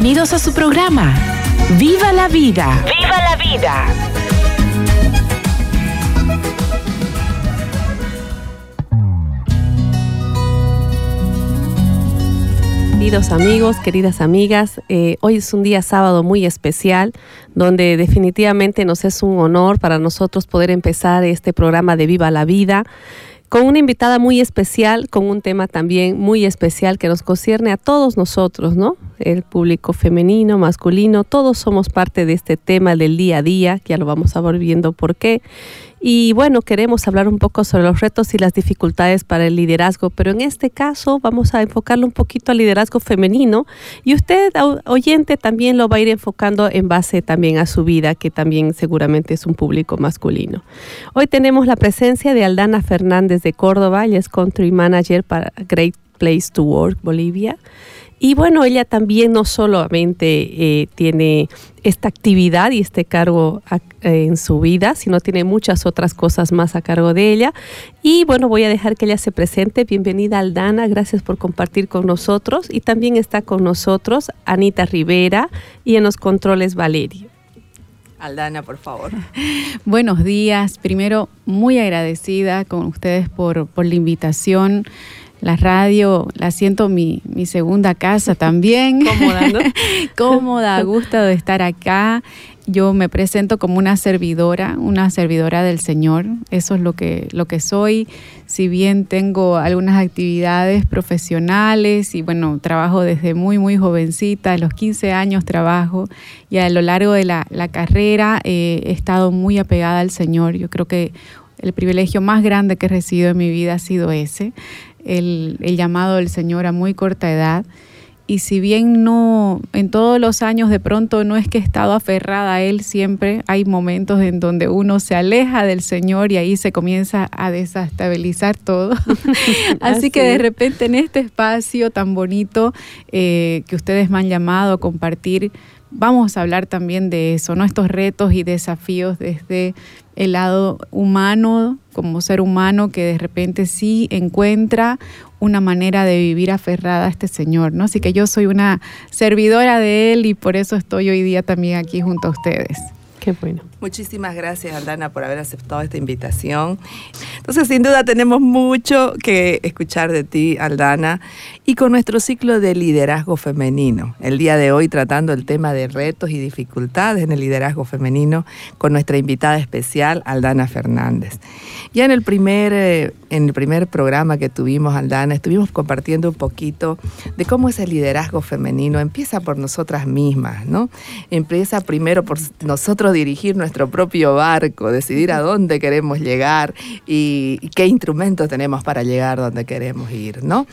Bienvenidos a su programa. ¡Viva la vida! ¡Viva la vida! Queridos amigos, queridas amigas, eh, hoy es un día sábado muy especial donde definitivamente nos es un honor para nosotros poder empezar este programa de Viva la Vida con una invitada muy especial, con un tema también muy especial que nos concierne a todos nosotros, ¿no? El público femenino, masculino, todos somos parte de este tema del día a día, ya lo vamos a ver viendo por qué. Y bueno, queremos hablar un poco sobre los retos y las dificultades para el liderazgo, pero en este caso vamos a enfocarlo un poquito al liderazgo femenino y usted, oyente, también lo va a ir enfocando en base también a su vida, que también seguramente es un público masculino. Hoy tenemos la presencia de Aldana Fernández de Córdoba, ella es Country Manager para Great Place to Work Bolivia. Y bueno, ella también no solamente eh, tiene esta actividad y este cargo en su vida, sino tiene muchas otras cosas más a cargo de ella. Y bueno, voy a dejar que ella se presente. Bienvenida Aldana, gracias por compartir con nosotros. Y también está con nosotros Anita Rivera y en los controles Valerio. Aldana, por favor. Buenos días. Primero, muy agradecida con ustedes por, por la invitación. La radio la siento mi, mi segunda casa también. Cómoda, ¿no? Cómoda, gusto de estar acá. Yo me presento como una servidora, una servidora del Señor. Eso es lo que, lo que soy. Si bien tengo algunas actividades profesionales y bueno, trabajo desde muy, muy jovencita, a los 15 años trabajo y a lo largo de la, la carrera eh, he estado muy apegada al Señor. Yo creo que el privilegio más grande que he recibido en mi vida ha sido ese el, llamado del Señor a muy corta edad. Y si bien no, en todos los años de pronto no es que he estado aferrada a Él siempre, hay momentos en donde uno se aleja del Señor y ahí se comienza a desestabilizar todo. Así que de repente en este espacio tan bonito eh, que ustedes me han llamado a compartir, vamos a hablar también de eso, ¿no? Estos retos y desafíos desde el lado humano, como ser humano que de repente sí encuentra una manera de vivir aferrada a este Señor, ¿no? Así que yo soy una servidora de Él y por eso estoy hoy día también aquí junto a ustedes. Qué bueno. Muchísimas gracias, Aldana, por haber aceptado esta invitación. Entonces, sin duda, tenemos mucho que escuchar de ti, Aldana, y con nuestro ciclo de liderazgo femenino. El día de hoy tratando el tema de retos y dificultades en el liderazgo femenino con nuestra invitada especial, Aldana Fernández. Ya en el primer, eh, en el primer programa que tuvimos, Aldana, estuvimos compartiendo un poquito de cómo es el liderazgo femenino. Empieza por nosotras mismas, ¿no? Empieza primero por nosotros dirigir nuestro propio barco, decidir a dónde queremos llegar y, qué instrumentos tenemos para llegar donde queremos ir, ¿no?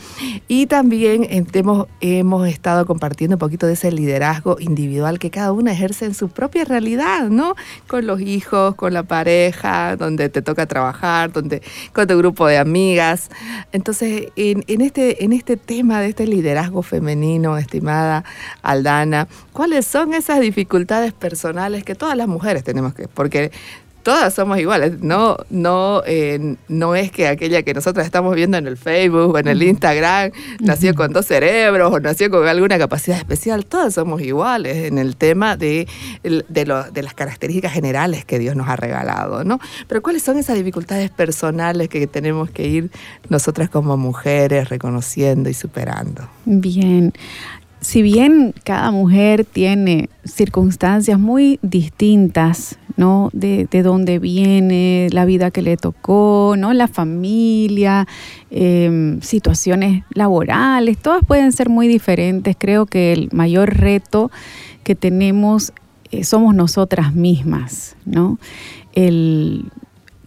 Y también hemos, hemos estado compartiendo un poquito de ese liderazgo individual que cada una ejerce en su propia realidad, ¿no? Con los hijos, con la pareja, donde te toca trabajar, donde, con tu grupo de amigas. Entonces, en, en, este, en este tema de este liderazgo femenino, estimada Aldana, ¿cuáles son esas dificultades personales que todas las mujeres tenemos que, porque todas somos iguales. No, no, eh, no es que aquella que nosotros estamos viendo en el Facebook o en el Instagram nació con dos cerebros o nació con alguna capacidad especial. Todas somos iguales en el tema de, de, las características generales que Dios nos ha regalado, ¿no? Pero ¿cuáles son esas dificultades personales que tenemos que ir nosotras como mujeres reconociendo y superando? Bien si bien cada mujer tiene circunstancias muy distintas, ¿no? De, dónde viene, la vida que le tocó, ¿no? La familia, em, situaciones laborales, todas pueden ser muy diferentes. Creo que el mayor reto que tenemos eh, somos nosotras mismas, ¿no? El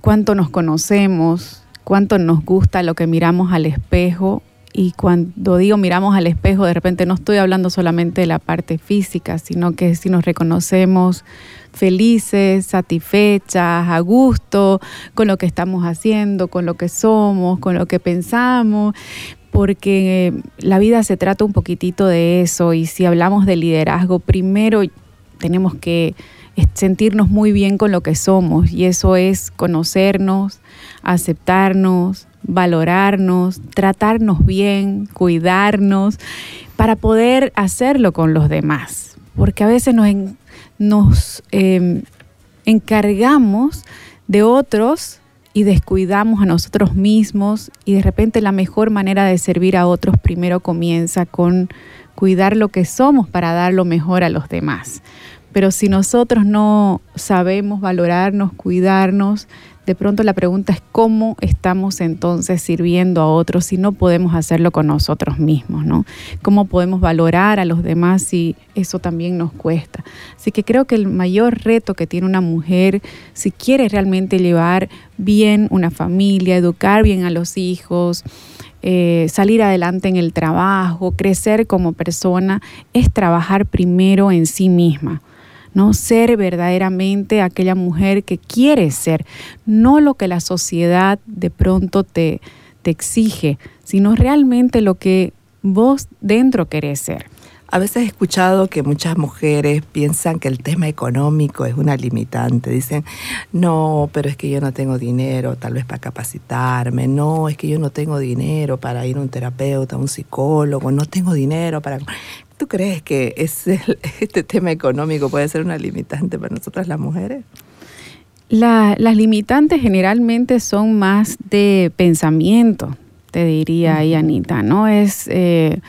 cuánto nos conocemos, cuánto nos gusta lo que miramos al espejo y cuando digo miramos al espejo, de repente no estoy hablando solamente de la parte física, sino que si nos reconocemos felices, satisfechas, a gusto con lo que estamos haciendo, con lo que somos, con lo que pensamos, porque la vida se trata un poquitito de eso y si hablamos de liderazgo, primero tenemos que sentirnos muy bien con lo que somos y eso es conocernos, aceptarnos, valorarnos, tratarnos bien, cuidarnos, para poder hacerlo con los demás. Porque a veces nos, em, encargamos de otros y descuidamos a nosotros mismos y de repente la mejor manera de servir a otros primero comienza con cuidar lo que somos para dar lo mejor a los demás. Pero si nosotros no sabemos valorarnos, cuidarnos, de pronto la pregunta es cómo estamos entonces sirviendo a otros si no podemos hacerlo con nosotros mismos, ¿no? ¿Cómo podemos valorar a los demás si eso también nos cuesta? Así que creo que el mayor reto que tiene una mujer si quiere realmente llevar bien una familia, educar bien a los hijos, eh, salir adelante en el trabajo, crecer como persona, es trabajar primero en sí misma. ¿No? Ser verdaderamente aquella mujer que quieres ser, no lo que la sociedad de pronto te, te exige, sino realmente lo que vos dentro querés ser. A veces he escuchado que muchas mujeres piensan que el tema económico es una limitante. Dicen, no, pero es que yo no tengo dinero tal vez para capacitarme, no, es que yo no tengo dinero para ir a un terapeuta, a un psicólogo, no tengo dinero para... ¿Tú crees que este tema económico puede ser una limitante para nosotras las mujeres? las limitantes generalmente son más de pensamiento, te diría ahí, Anita, ¿no? Es. Eh,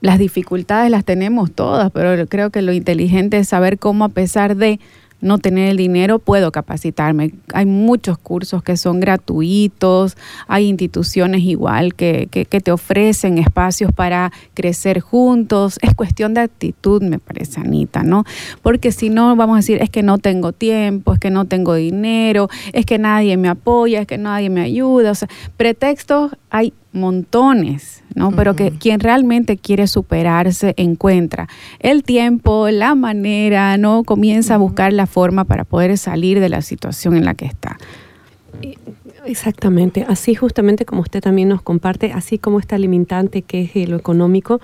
las dificultades las tenemos todas, pero creo que lo inteligente es saber cómo, a pesar de no tener el dinero, puedo capacitarme. Hay muchos cursos que son gratuitos, hay instituciones igual que, que, te ofrecen espacios para crecer juntos. Es cuestión de actitud, me parece, Anita, ¿no? Porque si no, vamos a decir, es que no tengo tiempo, es que no tengo dinero, es que nadie me apoya, es que nadie me ayuda. O sea, pretextos hay montones, ¿no? Pero que quien realmente quiere superarse encuentra el tiempo, la manera, ¿no? Comienza a buscar la forma para poder salir de la situación en la que está. Exactamente, así justamente como usted también nos comparte, así como esta limitante que es lo económico,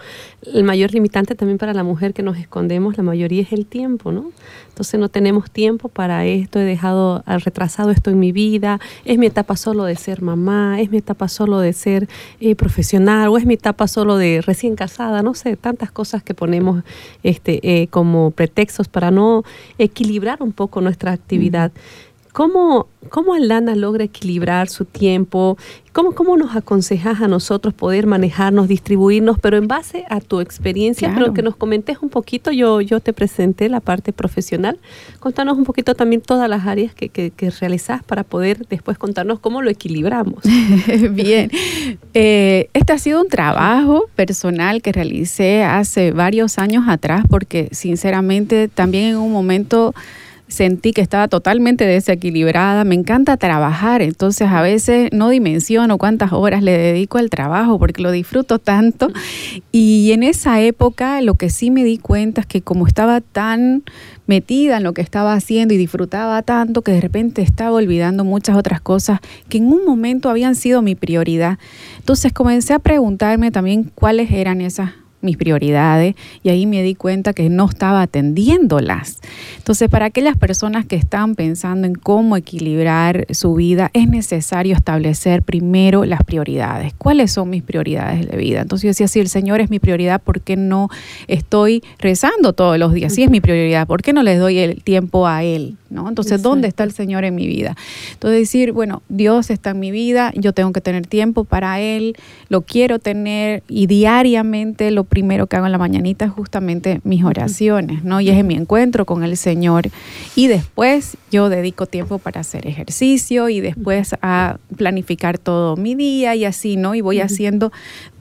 el mayor limitante también para la mujer que nos escondemos, la mayoría es el tiempo, ¿no? Entonces no tenemos tiempo para esto, he dejado retrasado esto en mi vida, es mi etapa solo de ser mamá, es mi etapa solo de ser eh, profesional o es mi etapa solo de recién casada, no sé, tantas cosas que ponemos este, eh, como pretextos para no equilibrar un poco nuestra actividad. ¿Cómo, ¿Cómo Aldana logra equilibrar su tiempo? ¿Cómo, ¿Cómo nos aconsejas a nosotros poder manejarnos, distribuirnos, pero en base a tu experiencia? Pero que nos comentes un poquito, yo, yo te presenté la parte profesional. Contanos un poquito también todas las áreas que, que, realizás para poder después contarnos cómo lo equilibramos. Bien, eh, este ha sido un trabajo personal que realicé hace varios años atrás porque sinceramente también en un momento sentí que estaba totalmente desequilibrada. Me encanta trabajar, entonces a veces no dimensiono cuántas horas le dedico al trabajo porque lo disfruto tanto. Y en esa época lo que sí me di cuenta es que como estaba tan metida en lo que estaba haciendo y disfrutaba tanto que de repente estaba olvidando muchas otras cosas que en un momento habían sido mi prioridad. Entonces comencé a preguntarme también cuáles eran esas mis prioridades y ahí me di cuenta que no estaba atendiéndolas. Entonces, para aquellas personas que están pensando en cómo equilibrar su vida, es necesario establecer primero las prioridades. ¿Cuáles son mis prioridades de vida? Entonces yo decía, si el Señor es mi prioridad, ¿por qué no estoy rezando todos los días? Si es mi prioridad, ¿por qué no le doy el tiempo a Él? ¿No? Entonces, ¿dónde está el Señor en mi vida? Entonces decir, bueno, Dios está en mi vida, yo tengo que tener tiempo para Él, lo quiero tener y diariamente lo primero que hago en la mañanita es justamente mis oraciones, ¿no? Y es en mi encuentro con el Señor. Y después yo dedico tiempo para hacer ejercicio y después a planificar todo mi día y así, ¿no? Y voy haciendo,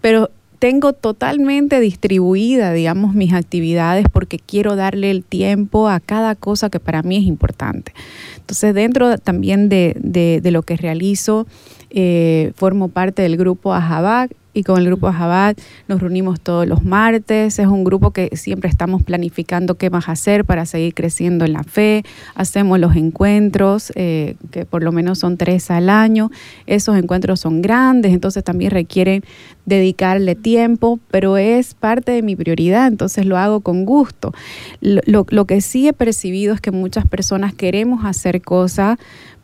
pero tengo totalmente distribuida, digamos, mis actividades porque quiero darle el tiempo a cada cosa que para mí es importante. Entonces, dentro también de, de, lo que realizo, eh, formo parte del grupo Ajabac y con el grupo Jabat nos reunimos todos los martes. Es un grupo que siempre estamos planificando qué más hacer para seguir creciendo en la fe. Hacemos los encuentros, eh, que por lo menos son tres al año. Esos encuentros son grandes, entonces también requieren dedicarle tiempo, pero es parte de mi prioridad, entonces lo hago con gusto. Lo, lo que sí he percibido es que muchas personas queremos hacer cosas,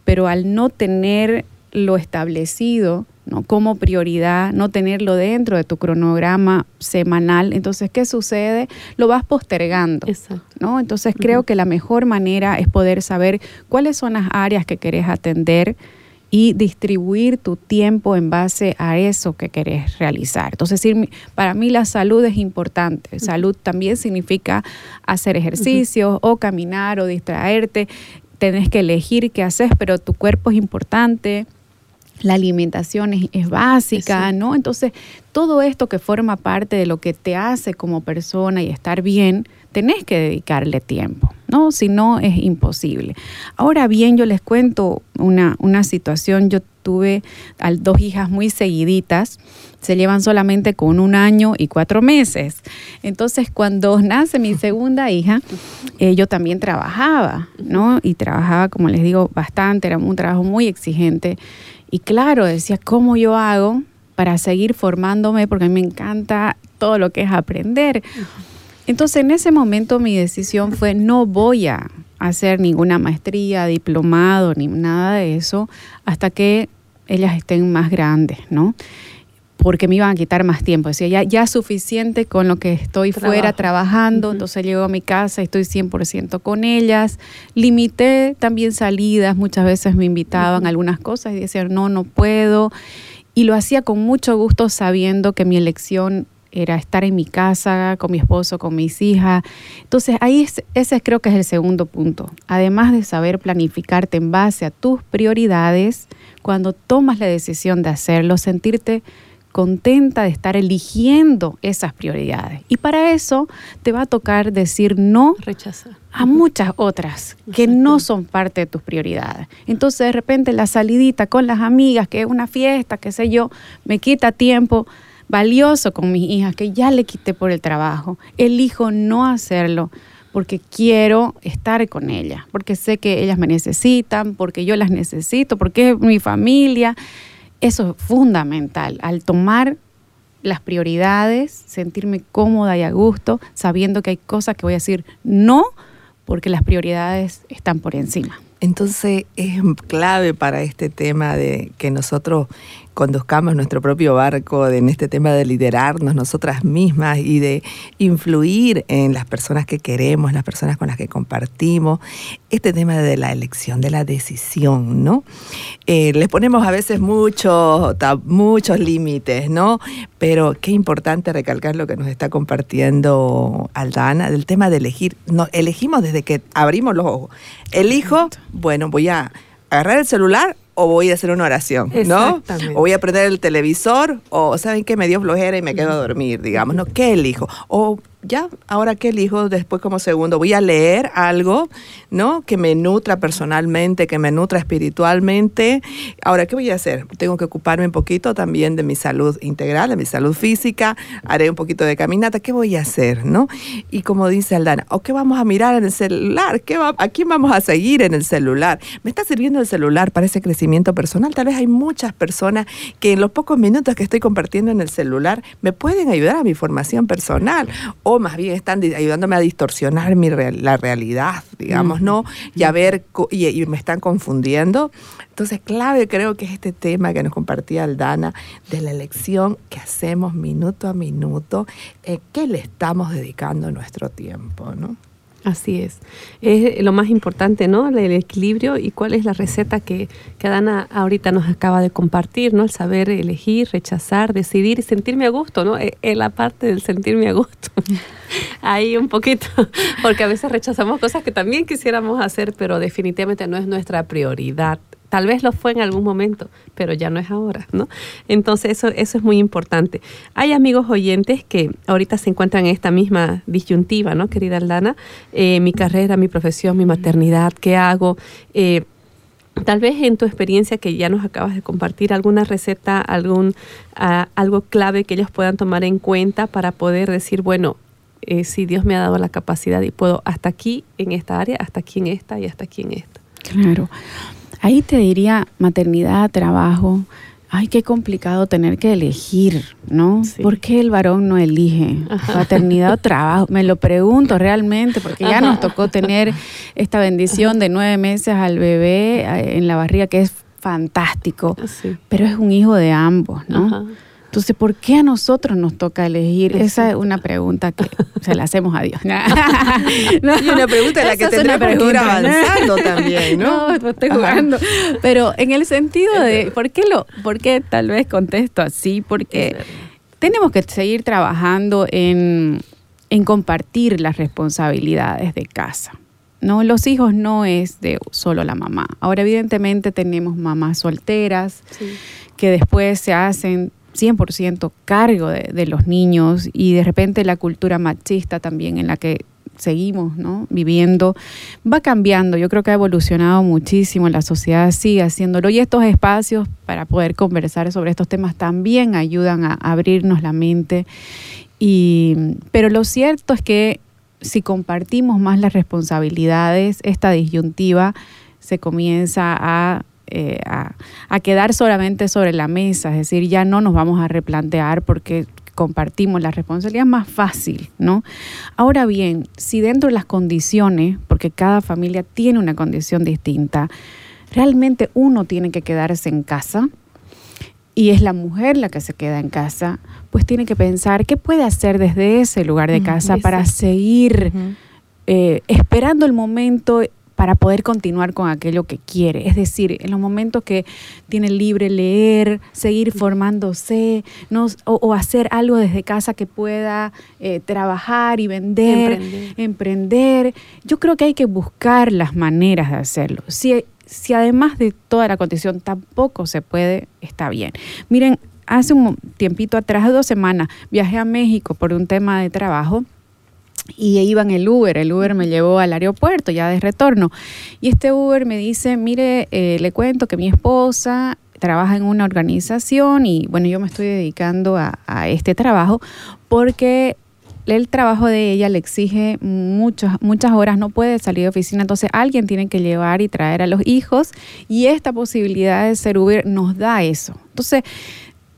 pero al no tener lo establecido, ¿no? como prioridad, no tenerlo dentro de tu cronograma semanal. Entonces, ¿qué sucede? Lo vas postergando. ¿no? Entonces, creo que la mejor manera es poder saber cuáles son las áreas que querés atender y distribuir tu tiempo en base a eso que querés realizar. Entonces, para mí la salud es importante. Salud también significa hacer ejercicios o caminar o distraerte. Tenés que elegir qué haces, pero tu cuerpo es importante la alimentación es, básica, ¿no? Entonces, todo esto que forma parte de lo que te hace como persona y estar bien, tenés que dedicarle tiempo, ¿no? Si no, es imposible. Ahora bien, yo les cuento una, una situación. Yo tuve a dos hijas muy seguiditas, se llevan solamente con un año y cuatro meses. Entonces, cuando nace mi segunda hija, eh, yo también trabajaba, ¿no? Y trabajaba, como les digo, bastante, era un trabajo muy exigente. Y claro, decía, ¿cómo yo hago para seguir formándome? Porque a mí me encanta todo lo que es aprender. Entonces, en ese momento mi decisión fue, no voy a hacer ninguna maestría, diplomado, ni nada de eso, hasta que ellas estén más grandes, ¿no? Porque me iban a quitar más tiempo. Decía, ya, ya suficiente con lo que estoy fuera trabajando, entonces llego a mi casa y estoy 100% con ellas. Limité también salidas, muchas veces me invitaban a algunas cosas y decían, no, no puedo. Y lo hacía con mucho gusto sabiendo que mi elección era estar en mi casa, con mi esposo, con mis hijas. Entonces ahí ese creo que es el segundo punto. Además de saber planificarte en base a tus prioridades, cuando tomas la decisión de hacerlo, sentirte contenta de estar eligiendo esas prioridades. Y para eso te va a tocar decir no Rechazar. a muchas otras que no son parte de tus prioridades. Entonces de repente la salidita con las amigas, que es una fiesta, qué sé yo, me quita tiempo valioso con mis hijas que ya le quité por el trabajo. Elijo no hacerlo porque quiero estar con ellas, porque sé que ellas me necesitan, porque yo las necesito, porque es mi familia. Eso es fundamental, al tomar las prioridades, sentirme cómoda y a gusto, sabiendo que hay cosas que voy a decir no, porque las prioridades están por encima. Entonces es clave para este tema de que nosotros conduzcamos nuestro propio barco en este tema de liderarnos nosotras mismas y de influir en las personas que queremos, las personas con las que compartimos, este tema de la elección, de la decisión, ¿no? Eh, les ponemos a veces muchos muchos límites, ¿no? Pero qué importante recalcar lo que nos está compartiendo Aldana, del tema de elegir. No, elegimos desde que abrimos los ojos. Elijo, bueno, voy a agarrar el celular o voy a hacer una oración, ¿no? O voy a prender el televisor, o saben que me dio flojera y me quedo a dormir, digamos, ¿no? ¿Qué elijo? O ya, ahora que elijo después como segundo, voy a leer algo, ¿no? Que me nutra personalmente, que me nutra espiritualmente. Ahora, ¿qué voy a hacer? Tengo que ocuparme un poquito también de mi salud integral, de mi salud física, haré un poquito de caminata, ¿qué voy a hacer, no? Y como dice Aldana, ¿o qué vamos a mirar en el celular? ¿Qué va, ¿A quién vamos a seguir en el celular? ¿Me está sirviendo el celular para ese crecimiento personal? Tal vez hay muchas personas que en los pocos minutos que estoy compartiendo en el celular me pueden ayudar a mi formación personal más bien están ayudándome a distorsionar mi la realidad, digamos, ¿no? Y a ver, y, me están confundiendo. Entonces, clave creo que es este tema que nos compartía Aldana de la elección que hacemos minuto a minuto, eh, ¿qué le estamos dedicando nuestro tiempo, ¿no? Así es. Es lo más importante, ¿no? El equilibrio y cuál es la receta que, que Dana ahorita nos acaba de compartir, ¿no? El saber elegir, rechazar, decidir y sentirme a gusto, ¿no? Es la parte del sentirme a gusto. Ahí un poquito, porque a veces rechazamos cosas que también quisiéramos hacer, pero definitivamente no es nuestra prioridad Tal vez lo fue en algún momento, pero ya no es ahora, ¿no? Entonces eso, eso es muy importante. Hay amigos oyentes que ahorita se encuentran en esta misma disyuntiva, ¿no, querida Aldana? Eh, mi carrera, mi profesión, mi maternidad, ¿qué hago? Eh, Tal vez en tu experiencia que ya nos acabas de compartir, alguna receta, algún algo clave que ellos puedan tomar en cuenta para poder decir, bueno, eh, si Dios me ha dado la capacidad y puedo hasta aquí en esta área, hasta aquí en esta y hasta aquí en esta. Claro. Ahí te diría maternidad, trabajo. Ay, qué complicado tener que elegir, ¿no? Sí. ¿Por qué el varón no elige maternidad o trabajo? Me lo pregunto realmente, porque ya nos tocó tener esta bendición de nueve meses al bebé eh, en la barriga, que es fantástico, Sí. pero es un hijo de ambos, ¿no? Ajá. Entonces, ¿por qué a nosotros nos toca elegir? Esa es una pregunta que se la hacemos a Dios. Y una pregunta en la que tendremos que ir avanzando también, ¿no? No, no estoy Ajá. jugando. Pero en el sentido de, ¿por qué, lo, por qué tal vez contesto así? Porque tenemos que seguir trabajando en, en compartir las responsabilidades de casa. No, los hijos no es de solo la mamá. Ahora, evidentemente, tenemos mamás solteras Sí. que después se hacen 100% cargo de, los niños y de repente la cultura machista también en la que seguimos ¿no? viviendo va cambiando. Yo creo que ha evolucionado muchísimo, la sociedad sigue haciéndolo y estos espacios para poder conversar sobre estos temas también ayudan a abrirnos la mente. Y, pero lo cierto es que si compartimos más las responsabilidades, esta disyuntiva se comienza a, eh, a, a quedar solamente sobre la mesa, es decir, ya no nos vamos a replantear porque compartimos la responsabilidad más fácil, ¿no? Ahora bien, si dentro de las condiciones, porque cada familia tiene una condición distinta, realmente uno tiene que quedarse en casa, y es la mujer la que se queda en casa, pues tiene que pensar qué puede hacer desde ese lugar de casa para seguir eh, esperando el momento para poder continuar con aquello que quiere. Es decir, en los momentos que tiene libre leer, seguir formándose, ¿no? o, o hacer algo desde casa que pueda eh, trabajar y vender, Emprender. emprender. Yo creo que hay que buscar las maneras de hacerlo. Si, si además de toda la condición tampoco se puede, está bien. Miren, hace un tiempito atrás, dos semanas, viajé a México por un tema de trabajo y iba en el Uber. El Uber me llevó al aeropuerto ya de retorno. Y este Uber me dice, mire, eh, le cuento que mi esposa trabaja en una organización y bueno, yo me estoy dedicando a, a este trabajo porque el trabajo de ella le exige muchas, muchas horas, no puede salir de oficina, entonces alguien tiene que llevar y traer a los hijos y esta posibilidad de ser Uber nos da eso. Entonces,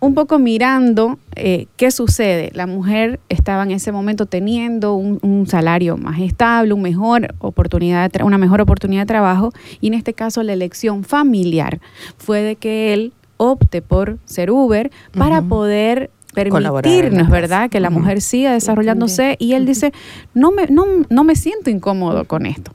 un poco mirando eh, qué sucede. La mujer estaba en ese momento teniendo un, un salario más estable, un mejor oportunidad de una mejor oportunidad de trabajo y en este caso la elección familiar fue de que él opte por ser Uber para poder permitirnos. ¿verdad? Que la mujer siga desarrollándose y él dice, no me, no, no me siento incómodo con esto.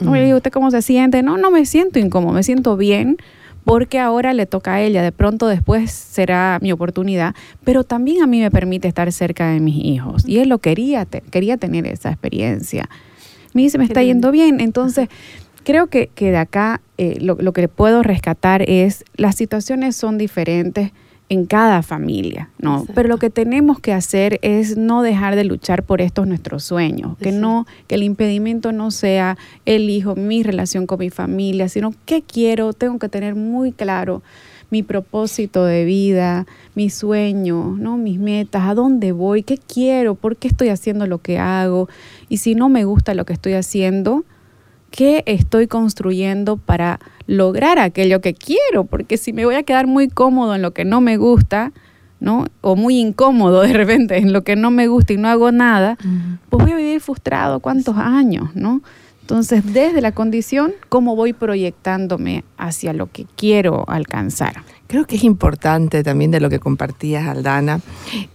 No, le digo, ¿usted cómo se siente? No, no me siento incómodo, me siento bien porque ahora le toca a ella, de pronto después será mi oportunidad, pero también a mí me permite estar cerca de mis hijos. Y él lo quería, te- quería tener esa experiencia. Me dice, me está yendo bien. Entonces, creo que, que de acá eh, lo, lo que puedo rescatar es, las situaciones son diferentes en cada familia, ¿no? Exacto. Pero lo que tenemos que hacer es no dejar de luchar por estos nuestros sueños, que no, que el impedimento no sea el hijo, mi relación con mi familia, sino qué quiero, tengo que tener muy claro mi propósito de vida, mis sueños, ¿no? mis metas, a dónde voy, qué quiero, por qué estoy haciendo lo que hago y si no me gusta lo que estoy haciendo, qué estoy construyendo para lograr aquello que quiero, porque si me voy a quedar muy cómodo en lo que no me gusta, ¿no? O muy incómodo de repente en lo que no me gusta y no hago nada, pues voy a vivir frustrado cuántos años, ¿no? Entonces, desde la condición, ¿cómo voy proyectándome hacia lo que quiero alcanzar? Creo que es importante también de lo que compartías, Aldana,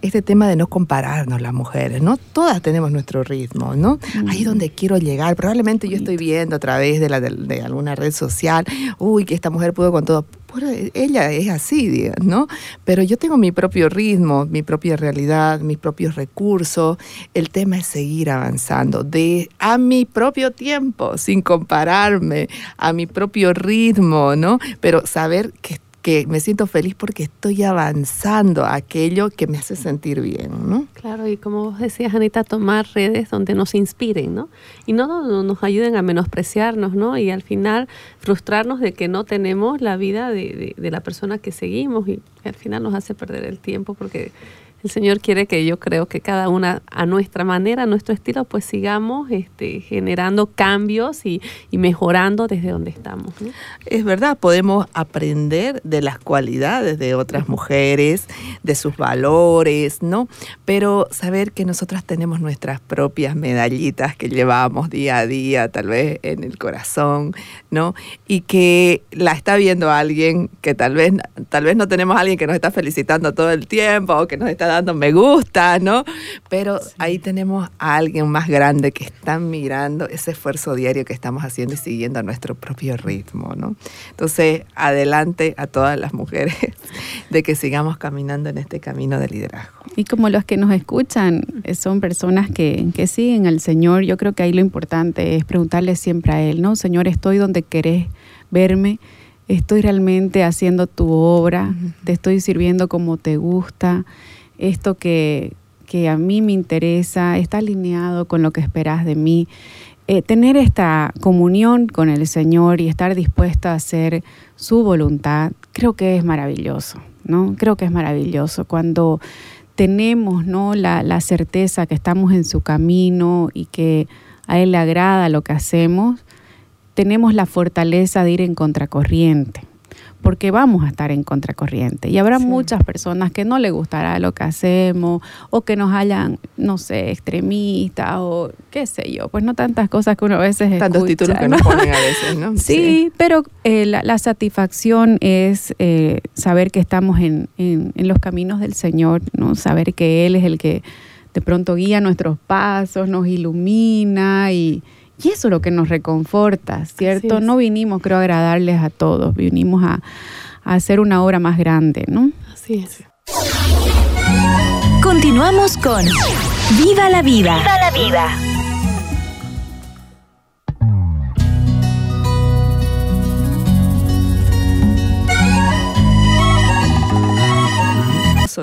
este tema de no compararnos las mujeres, ¿no? Todas tenemos nuestro ritmo, ¿no? Ahí donde quiero llegar. Probablemente yo estoy viendo a través de, la, de, de alguna red social, uy, que esta mujer pudo con todo. Bueno, ella es así, ¿no? Pero yo tengo mi propio ritmo, mi propia realidad, mis propios recursos. El tema es seguir avanzando de a mi propio tiempo, sin compararme, a mi propio ritmo, ¿no? Pero saber que que me siento feliz porque estoy avanzando aquello que me hace sentir bien, ¿no? Claro, y como vos decías, Anita, tomar redes donde nos inspiren, ¿no? Y no, no nos ayuden a menospreciarnos, ¿no? Y al final frustrarnos de que no tenemos la vida de, de, de la persona que seguimos y al final nos hace perder el tiempo porque el Señor quiere que yo creo que cada una a nuestra manera, a nuestro estilo, pues sigamos este, generando cambios y, mejorando desde donde estamos. Es verdad, podemos aprender de las cualidades de otras mujeres, de sus valores, ¿no? Pero saber que nosotras tenemos nuestras propias medallitas que llevamos día a día, tal vez en el corazón, ¿no? Y que la está viendo alguien que tal vez, tal vez no tenemos a alguien que nos está felicitando todo el tiempo o que nos está dando me gusta, ¿no? Pero sí. ahí tenemos a alguien más grande que está mirando ese esfuerzo diario que estamos haciendo y siguiendo a nuestro propio ritmo, ¿no? Entonces, adelante a todas las mujeres de que sigamos caminando en este camino de liderazgo. Y como los que nos escuchan son personas que, que siguen al Señor, yo creo que ahí lo importante es preguntarle siempre a Él, ¿no? Señor, estoy donde querés verme estoy realmente haciendo tu obra, te estoy sirviendo como te gusta, esto que, que, a mí me interesa, está alineado con lo que esperas de mí. Eh, tener esta comunión con el Señor y estar dispuesta a hacer su voluntad, creo que es maravilloso, ¿no? Creo que es maravilloso cuando tenemos, ¿no? La, la certeza que estamos en su camino y que a Él le agrada lo que hacemos, tenemos la fortaleza de ir en contracorriente, porque vamos a estar en contracorriente. Y habrá sí. muchas personas que no les gustará lo que hacemos o que nos hayan, no sé, extremistas o qué sé yo, pues no tantas cosas que uno a veces Tantos escucha, títulos que ¿no? nos ponen a veces, ¿no? Sí, sí. pero eh, la, la, satisfacción es eh, saber que estamos en, en, en los caminos del Señor, ¿no? Saber que Él es el que de pronto guía nuestros pasos, nos ilumina y y eso es lo que nos reconforta, ¿cierto? No vinimos, creo, a agradarles a todos, vinimos a, a hacer una obra más grande, ¿no? Así es. Continuamos con Viva la Vida. Viva la Vida.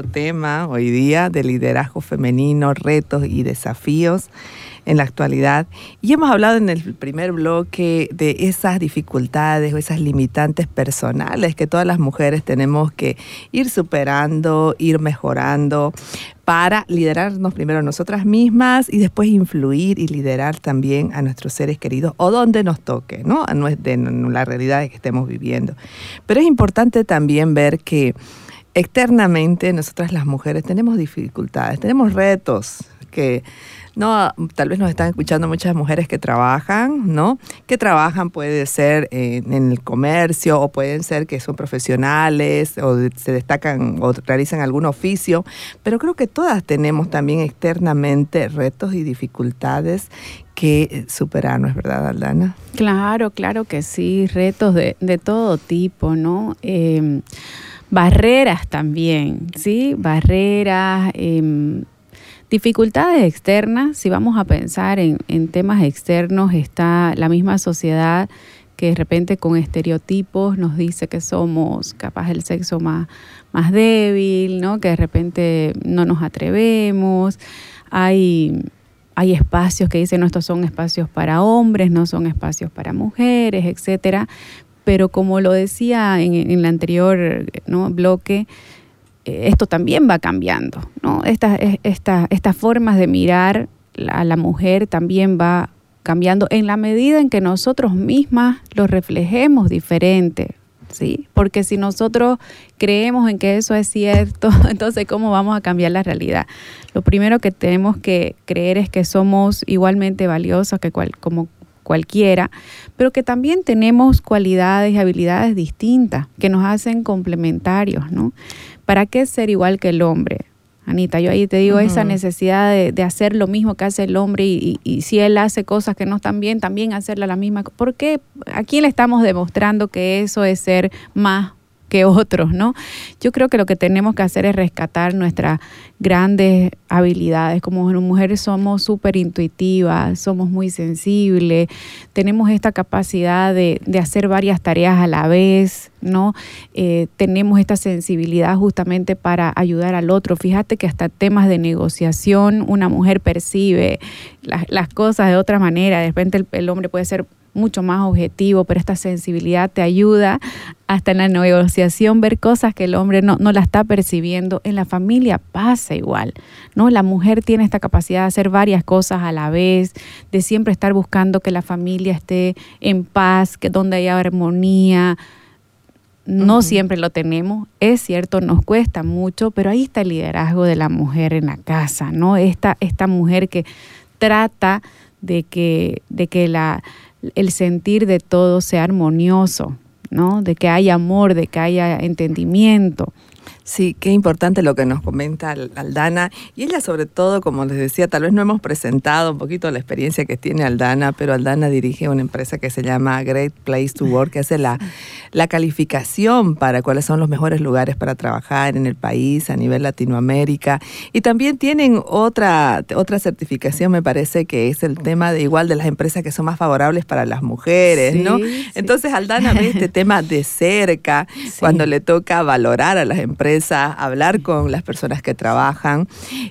tema hoy día de liderazgo femenino, retos y desafíos en la actualidad. Y hemos hablado en el primer bloque de esas dificultades o esas limitantes personales que todas las mujeres tenemos que ir superando, ir mejorando para liderarnos primero nosotras mismas y después influir y liderar también a nuestros seres queridos o donde nos toque, ¿no? A de la realidad que estemos viviendo. Pero es importante también ver que externamente nosotras las mujeres tenemos dificultades, tenemos retos que no, tal vez nos están escuchando muchas mujeres que trabajan, ¿no? Que trabajan puede ser en, en, el comercio o pueden ser que son profesionales o se destacan o realizan algún oficio, pero creo que todas tenemos también externamente retos y dificultades que superar, ¿no es verdad, Aldana? Claro, claro que sí, retos de, de todo tipo, ¿no? Eh, barreras también, ¿sí? Barreras, eh, dificultades externas, si vamos a pensar en, temas externos, está la misma sociedad que de repente con estereotipos nos dice que somos capaz el sexo más, más débil, ¿no? Que de repente no nos atrevemos, hay hay espacios que dicen no, estos son espacios para hombres, no son espacios para mujeres, etcétera pero como lo decía en, en el anterior ¿no? bloque, eh, esto también va cambiando, ¿no? Estas esta, esta formas de mirar a la mujer también va cambiando en la medida en que nosotros mismas lo reflejemos diferente, ¿sí? Porque si nosotros creemos en que eso es cierto, entonces ¿cómo vamos a cambiar la realidad? Lo primero que tenemos que creer es que somos igualmente valiosos que cual, como cualquiera, pero que también tenemos cualidades y habilidades distintas que nos hacen complementarios, ¿no? ¿Para qué ser igual que el hombre? Anita, yo ahí te digo uh -huh. esa necesidad de, de, hacer lo mismo que hace el hombre y, y, y, si él hace cosas que no están bien, también hacerla la misma. ¿Por qué? ¿A quién le estamos demostrando que eso es ser más que otros, ¿no? Yo creo que lo que tenemos que hacer es rescatar nuestras grandes habilidades. Como mujeres somos súper intuitivas, somos muy sensibles, tenemos esta capacidad de, hacer varias tareas a la vez, ¿no? Eh, tenemos esta sensibilidad justamente para ayudar al otro. Fíjate que hasta temas de negociación una mujer percibe las, cosas de otra manera. De repente el hombre puede ser mucho más objetivo, pero esta sensibilidad te ayuda hasta en la negociación ver cosas que el hombre no, no la está percibiendo. En la familia pasa igual, ¿no? La mujer tiene esta capacidad de hacer varias cosas a la vez, de siempre estar buscando que la familia esté en paz, que donde haya armonía. No siempre lo tenemos, es cierto, nos cuesta mucho, pero ahí está el liderazgo de la mujer en la casa, ¿no? Esta, esta mujer que trata de que, de que la, el sentir de todo sea armonioso, ¿no? De que haya amor, de que haya entendimiento. Sí, qué importante lo que nos comenta Aldana. Y ella sobre todo, como les decía, tal vez no hemos presentado un poquito la experiencia que tiene Aldana, pero Aldana dirige una empresa que se llama Great Place to Work, que hace la, la calificación para cuáles son los mejores lugares para trabajar en el país a nivel Latinoamérica. Y también tienen otra, otra certificación, me parece, que es el tema de igual de las empresas que son más favorables para las mujeres, ¿no? Entonces Aldana ve este tema de cerca cuando le toca valorar a las empresas hablar con las personas que trabajan.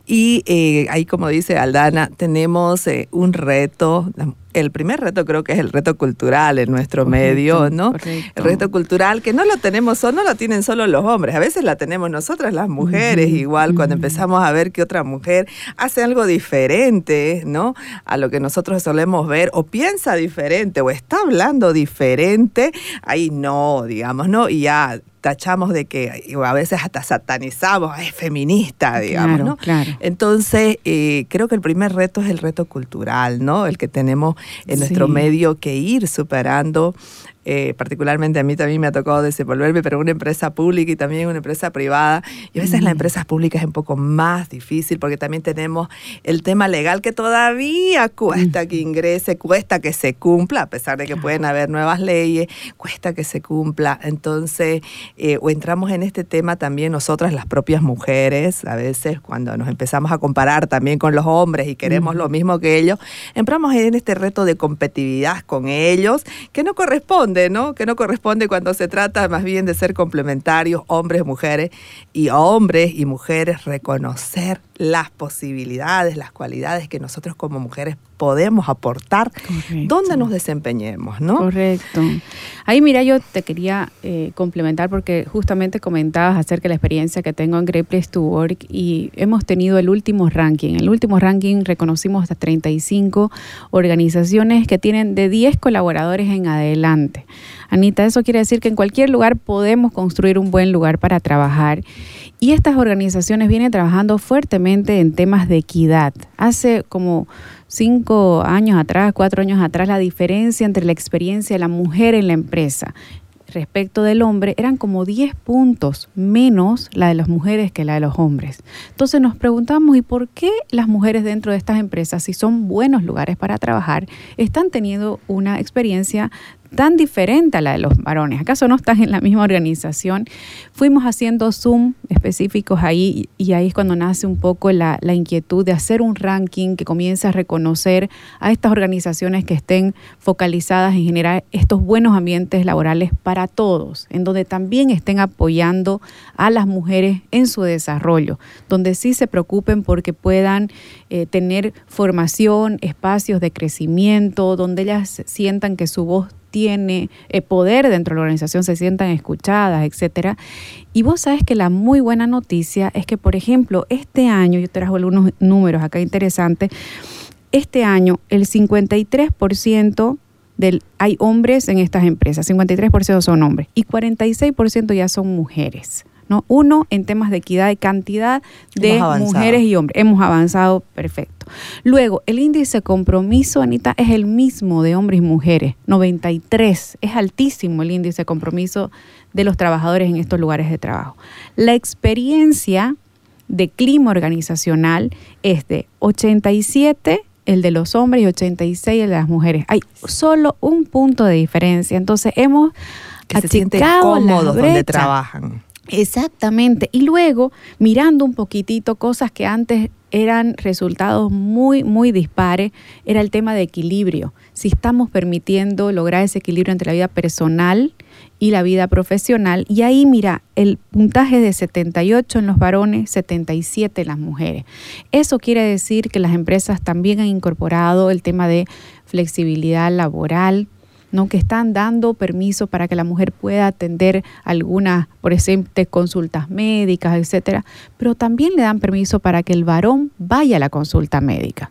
Y eh, ahí, como dice Aldana, tenemos eh, un reto, el primer reto creo que es el reto cultural en nuestro medio, ¿no? El reto cultural que no lo tenemos, no lo tienen solo los hombres, a veces la tenemos nosotras las mujeres, igual cuando empezamos a ver que otra mujer hace algo diferente, ¿no? A lo que nosotros solemos ver, o piensa diferente, o está hablando diferente, ahí no, digamos, ¿no? Y ya tachamos de que a veces hasta satanizamos, es feminista, digamos, ¿no? Entonces, eh, creo que el primer reto es el reto cultural, ¿no? El que tenemos en nuestro medio que ir superando eh, particularmente a mí también me ha tocado desenvolverme, pero una empresa pública y también una empresa privada. Y a veces las empresas públicas es un poco más difícil porque también tenemos el tema legal que todavía cuesta que ingrese, cuesta que se cumpla, a pesar de que pueden haber nuevas leyes, cuesta que se cumpla. Entonces, eh, o entramos en este tema también nosotras, las propias mujeres, a veces cuando nos empezamos a comparar también con los hombres y queremos lo mismo que ellos, entramos en este reto de competitividad con ellos que no corresponde ¿no? Que no corresponde cuando se trata más bien de ser complementarios, hombres, mujeres, y hombres y mujeres reconocer las posibilidades, las cualidades que nosotros como mujeres podemos aportar donde nos desempeñemos, ¿no? Correcto. Ahí mira, yo te quería eh, complementar porque justamente comentabas acerca de la experiencia que tengo en Great Place to Work y hemos tenido el último ranking. El último ranking reconocimos hasta 35 organizaciones que tienen de 10 colaboradores en adelante. Anita, eso quiere decir que en cualquier lugar podemos construir un buen lugar para trabajar. Y estas organizaciones vienen trabajando fuertemente en temas de equidad. Hace como cinco años atrás, cuatro años atrás, la diferencia entre la experiencia de la mujer en la empresa respecto del hombre eran como 10 puntos menos la de las mujeres que la de los hombres. Entonces nos preguntamos, ¿y por qué las mujeres dentro de estas empresas, si son buenos lugares para trabajar, están teniendo una experiencia tan diferente a la de los varones. ¿Acaso no están en la misma organización? Fuimos haciendo Zoom específicos ahí y ahí es cuando nace un poco la, inquietud de hacer un ranking que comience a reconocer a estas organizaciones que estén focalizadas en generar estos buenos ambientes laborales para todos, en donde también estén apoyando a las mujeres en su desarrollo, donde sí se preocupen porque puedan eh, tener formación, espacios de crecimiento, donde ellas sientan que su voz tiene eh, poder dentro de la organización, se sientan escuchadas, etcétera. Y vos sabes que la muy buena noticia es que, por ejemplo, este año, yo trajo algunos números acá interesantes, este año el 53% del, hay hombres en estas empresas, 53% son hombres y 46% ya son mujeres. ¿no? Uno, en temas de equidad y cantidad de mujeres y hombres. Hemos avanzado perfecto. Luego, el índice de compromiso, Anita, es el mismo de hombres y mujeres, 93. Es altísimo el índice de compromiso de los trabajadores en estos lugares de trabajo. La experiencia de clima organizacional es de 87 el de los hombres y 86 el de las mujeres. Hay solo un punto de diferencia. Entonces hemos que se sienten cómodos donde trabajan. Exactamente. Y luego, mirando un poquitito cosas que antes eran resultados muy, muy dispares, era el tema de equilibrio. Si estamos permitiendo lograr ese equilibrio entre la vida personal y la vida profesional. Y ahí, mira, el puntaje de 78 en los varones, 77 en las mujeres. Eso quiere decir que las empresas también han incorporado el tema de flexibilidad laboral, ¿no? que están dando permiso para que la mujer pueda atender algunas, por ejemplo, consultas médicas, etcétera, pero también le dan permiso para que el varón vaya a la consulta médica.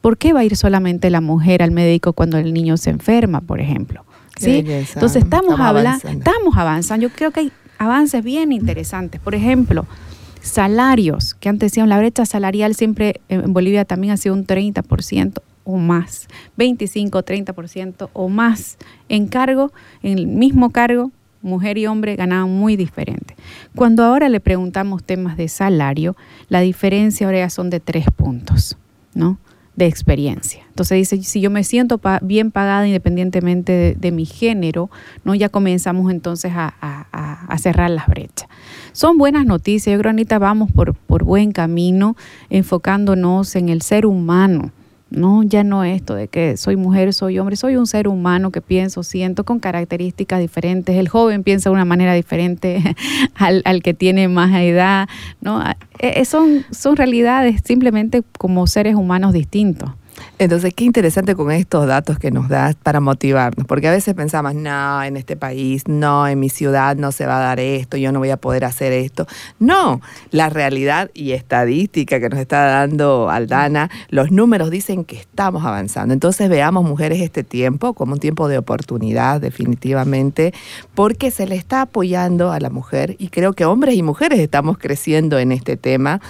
¿Por qué va a ir solamente la mujer al médico cuando el niño se enferma, por ejemplo? ¿Sí? Entonces estamos, Estamos hablando, estamos avanzando. Yo creo que hay avances bien interesantes. Por ejemplo, salarios, que antes decían la brecha salarial siempre en Bolivia también ha sido un 30% o más, 25, 30% o más en cargo, en el mismo cargo, mujer y hombre ganaban muy diferente. Cuando ahora le preguntamos temas de salario, la diferencia ahora ya son de tres puntos, ¿no? De experiencia. Entonces dice, si yo me siento bien pagada independientemente de, mi género, ¿no? Ya comenzamos entonces a- a cerrar las brechas. Son buenas noticias, yo creo, Anita, vamos por, por buen camino, enfocándonos en el ser humano, no, ya no esto de que soy mujer, soy hombre, soy un ser humano que pienso, siento con características diferentes. El joven piensa de una manera diferente al, al que tiene más edad, ¿no? Ah, eh, son, son realidades simplemente como seres humanos distintos. Entonces, qué interesante con estos datos que nos das para motivarnos, porque a veces pensamos, no, en este país, no, en mi ciudad no se va a dar esto, yo no voy a poder hacer esto. No, la realidad y estadística que nos está dando Aldana, los números dicen que estamos avanzando. Entonces, veamos mujeres este tiempo como un tiempo de oportunidad, definitivamente, porque se le está apoyando a la mujer y creo que hombres y mujeres estamos creciendo en este tema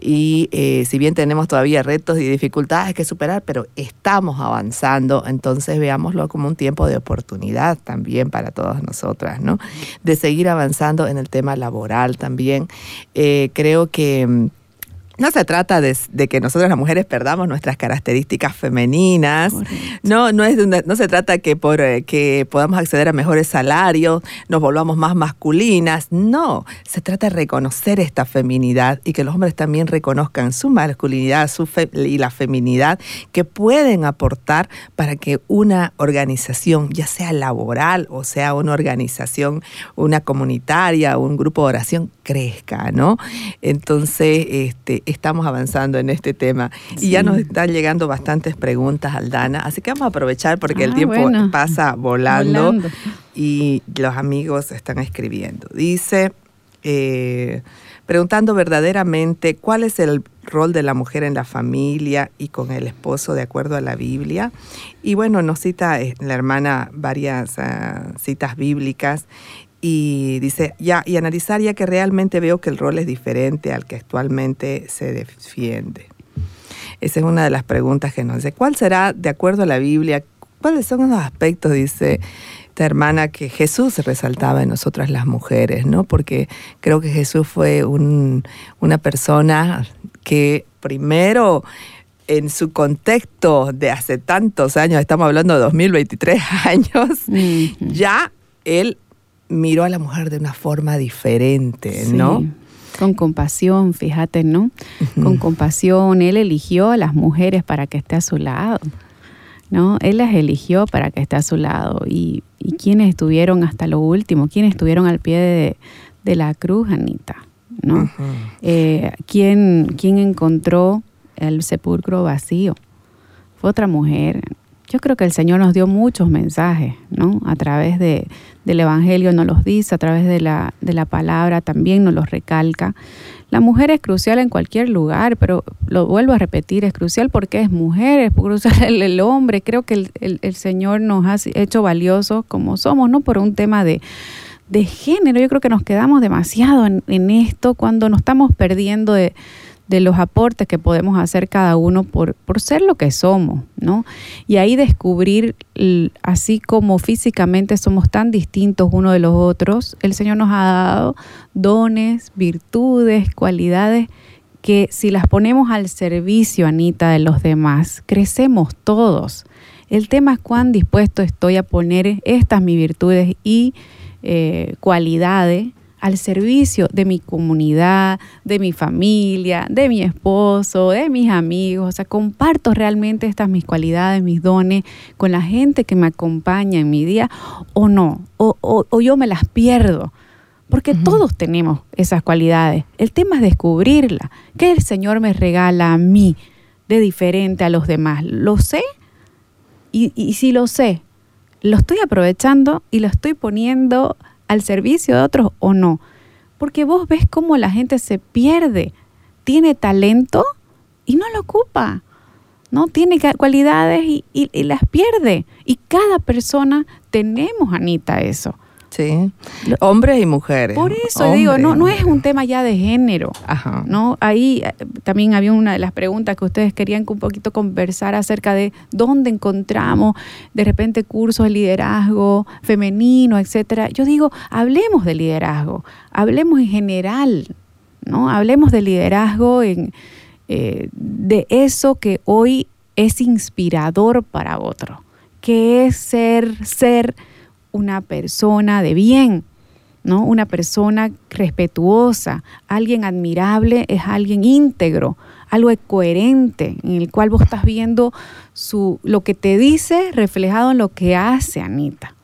y eh, si bien tenemos todavía retos y dificultades que superar, pero estamos avanzando, entonces veámoslo como un tiempo de oportunidad también para todas nosotras, ¿no? De seguir avanzando en el tema laboral también. Eh, creo que... no se trata de, de que nosotros las mujeres perdamos nuestras características femeninas. No, no, es de una- no se trata que por eh, que podamos acceder a mejores salarios, nos volvamos más masculinas. No, se trata de reconocer esta feminidad y que los hombres también reconozcan su masculinidad su fe- y la feminidad que pueden aportar para que una organización, ya sea laboral o sea una organización, una comunitaria, un grupo de oración, crezca, ¿no? Entonces, este, estamos avanzando en este tema. Y ya nos están llegando bastantes preguntas, Aldana, así que vamos a aprovechar porque el Ah, tiempo bueno. pasa volando, Volando. y los amigos están escribiendo. Dice, eh, preguntando verdaderamente cuál es el rol de la mujer en la familia y con el esposo de acuerdo a la Biblia. Y bueno, nos cita eh, la hermana varias ah, citas bíblicas y dice, ya, y analizar ya que realmente veo que el rol es diferente al que actualmente se defiende. Esa es una de las preguntas que nos dice. ¿Cuál será, de acuerdo a la Biblia, cuáles son los aspectos, dice esta hermana, que Jesús resaltaba en nosotras las mujeres, ¿no? Porque creo que Jesús fue un- una persona que primero en su contexto de hace tantos años, estamos hablando de 2023 años, Ujú. ya él miró a la mujer de una forma diferente, ¿no? Sí, Con compasión, fíjate, ¿no? Con compasión, Él eligió a las mujeres para que esté a su lado, ¿no? Él las eligió para que esté a su lado. Y, y quienes estuvieron hasta lo último, quienes estuvieron al pie de, de la cruz, Anita, ¿no? Eh, ¿quién, quién encontró el sepulcro vacío? Fue otra mujer. Yo creo que el Señor nos dio muchos mensajes, ¿no? A través de, del Evangelio nos los dice, a través de la, de la palabra también nos los recalca. La mujer es crucial en cualquier lugar, pero lo vuelvo a repetir, es crucial porque es mujer, es crucial el, hombre. Creo que el, el- el Señor nos ha hecho valiosos como somos, no por un tema de, de género. Yo creo que nos quedamos demasiado en, en esto cuando nos estamos perdiendo de, de los aportes que podemos hacer cada uno por, por ser lo que somos, ¿no? Y ahí descubrir, así como físicamente somos tan distintos uno de los otros, el Señor nos ha dado dones, virtudes, cualidades que si las ponemos al servicio, Anita, de los demás, crecemos todos. El tema es cuán dispuesto estoy a poner estas mis virtudes y eh, cualidades al servicio de mi comunidad, de mi familia, de mi esposo, de mis amigos. O sea, comparto realmente estas mis cualidades, mis dones con la gente que me acompaña en mi día o no, o, yo me las pierdo. Porque todos tenemos esas cualidades. El tema es descubrirla. ¿Qué el Señor me regala a mí de diferente a los demás? ¿Lo sé? Y, y si lo sé, ¿lo estoy aprovechando y lo estoy poniendo al servicio de otros o no. Porque vos ves cómo la gente se pierde, tiene talento y no lo ocupa. ¿no? Tiene cualidades y, y, las pierde. Y cada persona tenemos, Anita, eso. Sí, hombres y mujeres. Por eso digo, no, no es un tema ya de género. Ajá. ¿no? Ahí eh, también había una de las preguntas que ustedes querían un poquito conversar acerca de dónde encontramos de repente cursos de liderazgo femenino, etcétera. Yo digo, hablemos de liderazgo, hablemos en general, ¿no? Hablemos de liderazgo en, eh, de eso que hoy es inspirador para otro, que es ser, ser una persona de bien, ¿no? Una persona respetuosa, alguien admirable es alguien íntegro, algo coherente, en el cual vos estás viendo su, lo que te dice reflejado en lo que hace Anita.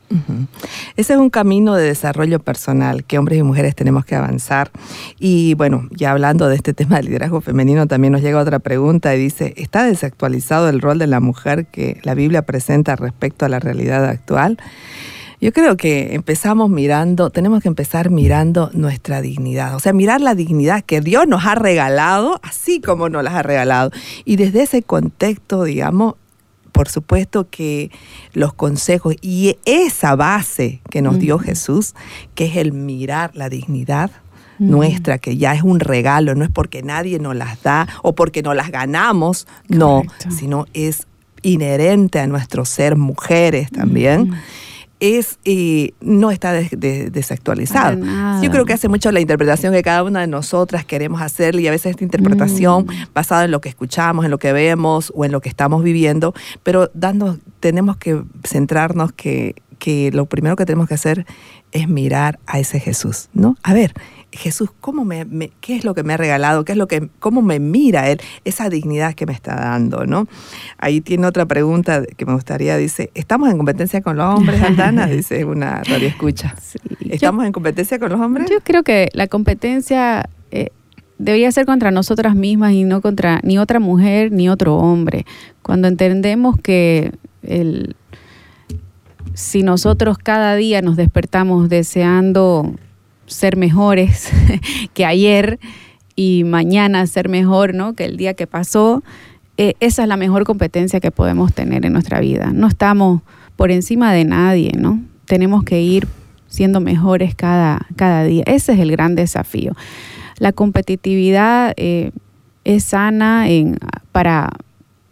Ese es un camino de desarrollo personal que hombres y mujeres tenemos que avanzar. Y bueno, ya hablando de este tema del liderazgo femenino, también nos llega otra pregunta y dice, ¿está desactualizado el rol de la mujer que la Biblia presenta respecto a la realidad actual? Yo creo que empezamos mirando, tenemos que empezar mirando nuestra dignidad, o sea, mirar la dignidad que Dios nos ha regalado, así como nos las ha regalado. Y desde ese contexto, digamos, por supuesto que los consejos y esa base que nos dio Jesús, que es el mirar la dignidad, nuestra, que ya es un regalo, no es porque nadie nos las da o porque nos las ganamos, no, sino es inherente a nuestro ser mujeres también es eh, no está desactualizado. Yo creo que hace mucho la interpretación que cada una de nosotras queremos hacerle y a veces esta interpretación mm. basada en lo que escuchamos, en lo que vemos o en lo que estamos viviendo, pero dando, tenemos que centrarnos que, que lo primero que tenemos que hacer es mirar a ese Jesús, ¿no? A ver, Jesús, ¿cómo me, ¿qué es lo que me ha regalado? ¿Qué es lo que, ¿Cómo me mira Él? Esa dignidad que me está dando, ¿no? Ahí tiene otra pregunta que me gustaría, dice, ¿estamos en competencia con los hombres, Aldana? Dice una radio escucha. ¿Estamos en competencia con los hombres? Yo creo que la competencia eh, debería ser contra nosotras mismas y no contra ni otra mujer ni otro hombre. Cuando entendemos que el, si nosotros cada día nos despertamos deseando ser mejores que ayer y mañana ser mejor ¿no? que el día que pasó, eh, esa es la mejor competencia que podemos tener en nuestra vida. No estamos por encima de nadie, ¿no? Tenemos que ir siendo mejores cada, cada día. Ese es el gran desafío. La competitividad eh, es sana en, para,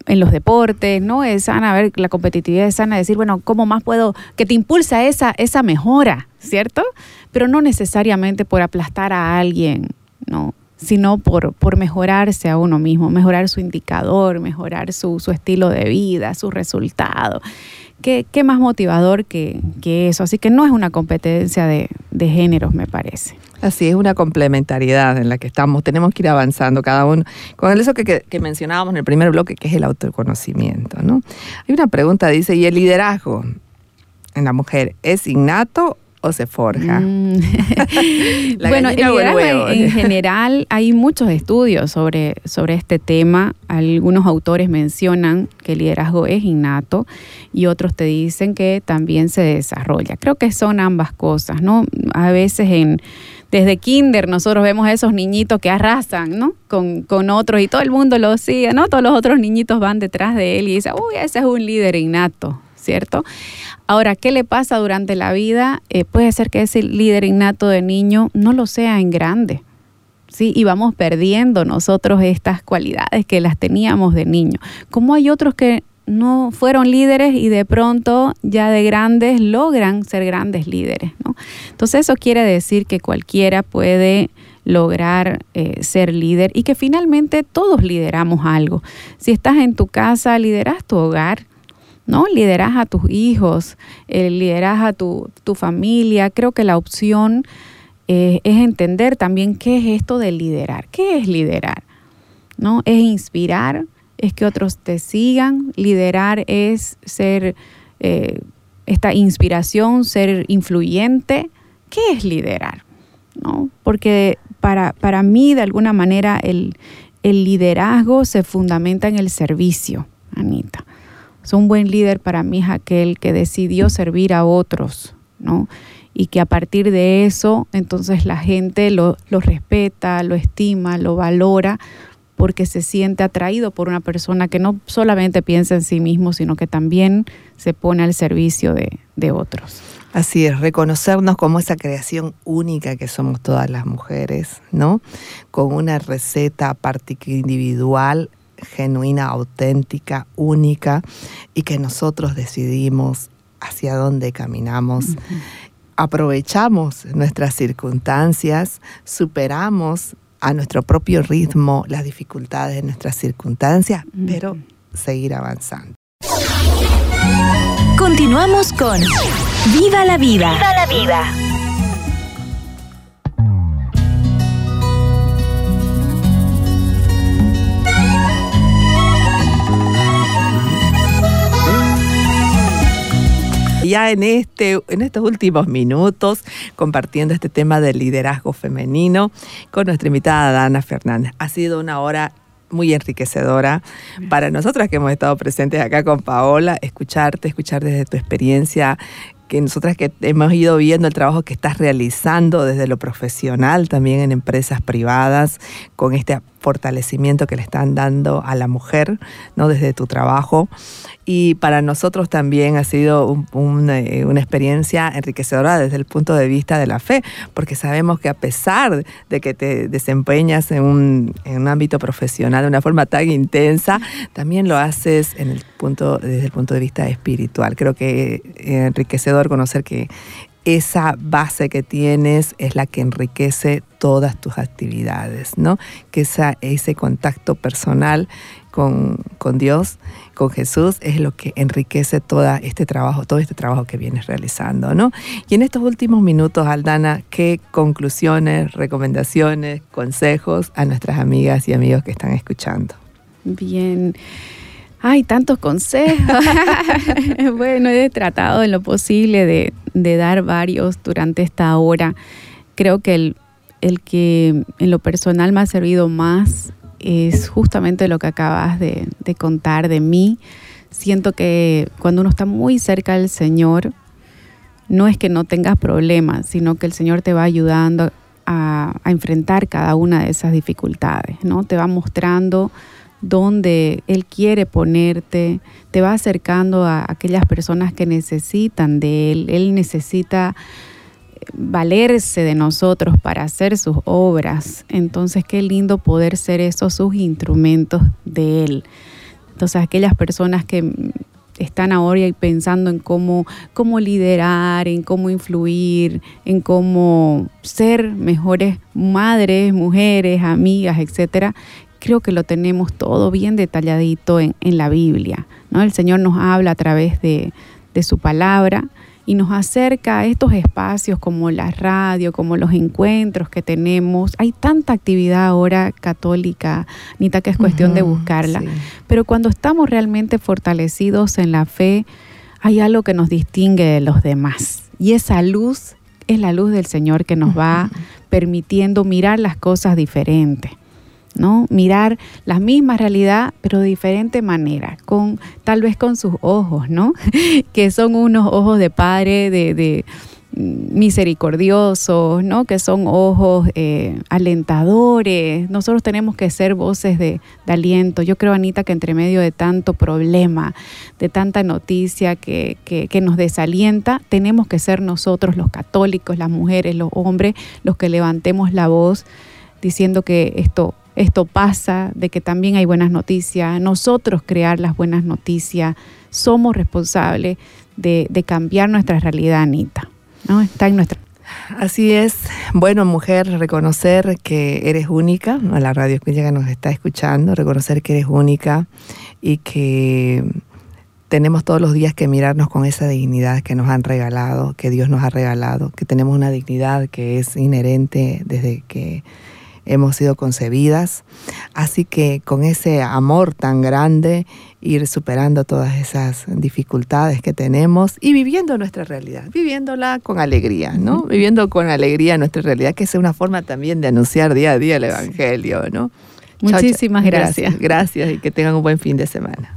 en los deportes, ¿no? Es sana, a ver, la competitividad es sana, decir, bueno, ¿cómo más puedo, que te impulsa esa, esa mejora, ¿cierto? Pero no necesariamente por aplastar a alguien, ¿no? sino por, por mejorarse a uno mismo, mejorar su indicador, mejorar su, su estilo de vida, su resultado. ¿Qué, más motivador que, que, eso? Así que no es una competencia de, de géneros, me parece. Así es una complementariedad en la que estamos, tenemos que ir avanzando cada uno con eso que, que, mencionábamos en el primer bloque, que es el autoconocimiento. ¿no? Hay una pregunta, dice, ¿y el liderazgo en la mujer es innato o se forja? Mm. bueno, el liderazgo en, general hay muchos estudios sobre, sobre este tema. Algunos autores mencionan que el liderazgo es innato y otros te dicen que también se desarrolla. Creo que son ambas cosas, ¿no? A veces en desde kinder nosotros vemos a esos niñitos que arrasan, ¿no? Con, con, otros y todo el mundo lo sigue, ¿no? Todos los otros niñitos van detrás de él y dicen, uy, ese es un líder innato, ¿cierto? Ahora, ¿qué le pasa durante la vida? Eh, puede ser que ese líder innato de niño no lo sea en grande. ¿Sí? Y vamos perdiendo nosotros estas cualidades que las teníamos de niño. Como hay otros que no fueron líderes y de pronto ya de grandes logran ser grandes líderes. ¿no? Entonces eso quiere decir que cualquiera puede lograr eh, ser líder y que finalmente todos lideramos algo. Si estás en tu casa, lideras tu hogar, ¿no? Lideras a tus hijos, eh, lideras a tu, tu, familia. Creo que la opción eh, es entender también qué es esto de liderar. ¿Qué es liderar? ¿No? Es inspirar, es que otros te sigan. Liderar es ser eh, esta inspiración, ser influyente. ¿Qué es liderar? ¿No? Porque para, para mí, de alguna manera, el, el liderazgo se fundamenta en el servicio, Anita. Un buen líder para mí es aquel que decidió servir a otros, ¿no? Y que a partir de eso, entonces la gente lo, lo respeta, lo estima, lo valora, porque se siente atraído por una persona que no solamente piensa en sí mismo, sino que también se pone al servicio de, de otros. Así es, reconocernos como esa creación única que somos todas las mujeres, ¿no? Con una receta particular individual, genuina, auténtica, única, y que nosotros decidimos hacia dónde caminamos. Aprovechamos nuestras circunstancias, superamos a nuestro propio ritmo las dificultades de nuestras circunstancias, pero seguir avanzando. Continuamos con Viva la vida. Viva la vida. En, este, en estos últimos minutos compartiendo este tema del liderazgo femenino con nuestra invitada Dana Fernández. Ha sido una hora muy enriquecedora para nosotras que hemos estado presentes acá con Paola, escucharte, escuchar desde tu experiencia que nosotras que hemos ido viendo el trabajo que estás realizando desde lo profesional, también en empresas privadas, con este fortalecimiento que le están dando a la mujer, ¿no? Desde tu trabajo y para nosotros también ha sido eh, una experiencia enriquecedora desde el punto de vista de la fe, porque sabemos que a pesar de que te desempeñas en un, en un ámbito profesional de una forma tan intensa, también lo haces desde el punto de vista espiritual. Creo que es enriquecedor conocer que esa base que tienes es la que enriquece todas tus actividades, ¿no? Que esa, ese contacto personal con, con, Dios, con Jesús, es lo que enriquece todo este trabajo, todo este trabajo que vienes realizando, ¿no? Y en estos últimos minutos, Aldana, ¿qué conclusiones, recomendaciones, consejos a nuestras amigas y amigos que están escuchando? Bien. Hay tantos consejos. bueno, he tratado en lo posible de, dar varios durante esta hora. Creo que el, que en lo personal me ha servido más es justamente lo que acabas de, contar de mí. Siento que cuando uno está muy cerca del Señor, no es que no tengas problemas, sino que el Señor te va ayudando a, enfrentar cada una de esas dificultades, ¿no? Te va mostrando dónde Él quiere ponerte, te va acercando a aquellas personas que necesitan de Él. Él necesita valerse de nosotros para hacer sus obras. Entonces, qué lindo poder ser esos sus instrumentos de Él. Entonces, aquellas personas que están ahora y pensando en cómo, cómo liderar, en cómo influir, en cómo ser mejores madres, mujeres, amigas, etcétera, creo que lo tenemos todo bien detalladito en, en la Biblia. ¿no? El Señor nos habla a través de, de su palabra y nos acerca a estos espacios como la radio, como los encuentros que tenemos. Hay tanta actividad ahora católica, Nita, que es cuestión de buscarla. Pero cuando estamos realmente fortalecidos en la fe, hay algo que nos distingue de los demás. Y esa luz es la luz del Señor que nos va permitiendo mirar las cosas diferentes. ¿No? Mirar la misma realidad, pero de diferente manera, con, tal vez con sus ojos, ¿no? que son unos ojos de padre, de, misericordiosos, ¿no? Que son ojos eh, alentadores. Nosotros tenemos que ser voces de, aliento. Yo creo, Anita, que entre medio de tanto problema, de tanta noticia que, que, nos desalienta, tenemos que ser nosotros, los católicos, las mujeres, los hombres, los que levantemos la voz diciendo que esto esto pasa, de que también hay buenas noticias, nosotros crear las buenas noticias, somos responsables de, cambiar nuestra realidad, Anita. ¿no? Está en nuestra... Así es. Bueno, mujer, reconocer que eres única, a la radio que nos está escuchando, reconocer que eres única y que tenemos todos los días que mirarnos con esa dignidad que nos han regalado, que Dios nos ha regalado, que tenemos una dignidad que es inherente desde que hemos sido concebidas. Así que con ese amor tan grande, ir superando todas esas dificultades que tenemos y viviendo nuestra realidad, viviéndola con alegría, ¿no? Viviendo con alegría nuestra realidad, que es una forma también de anunciar día a día el Evangelio, ¿no? Muchísimas gracias. Gracias y que tengan un buen fin de semana.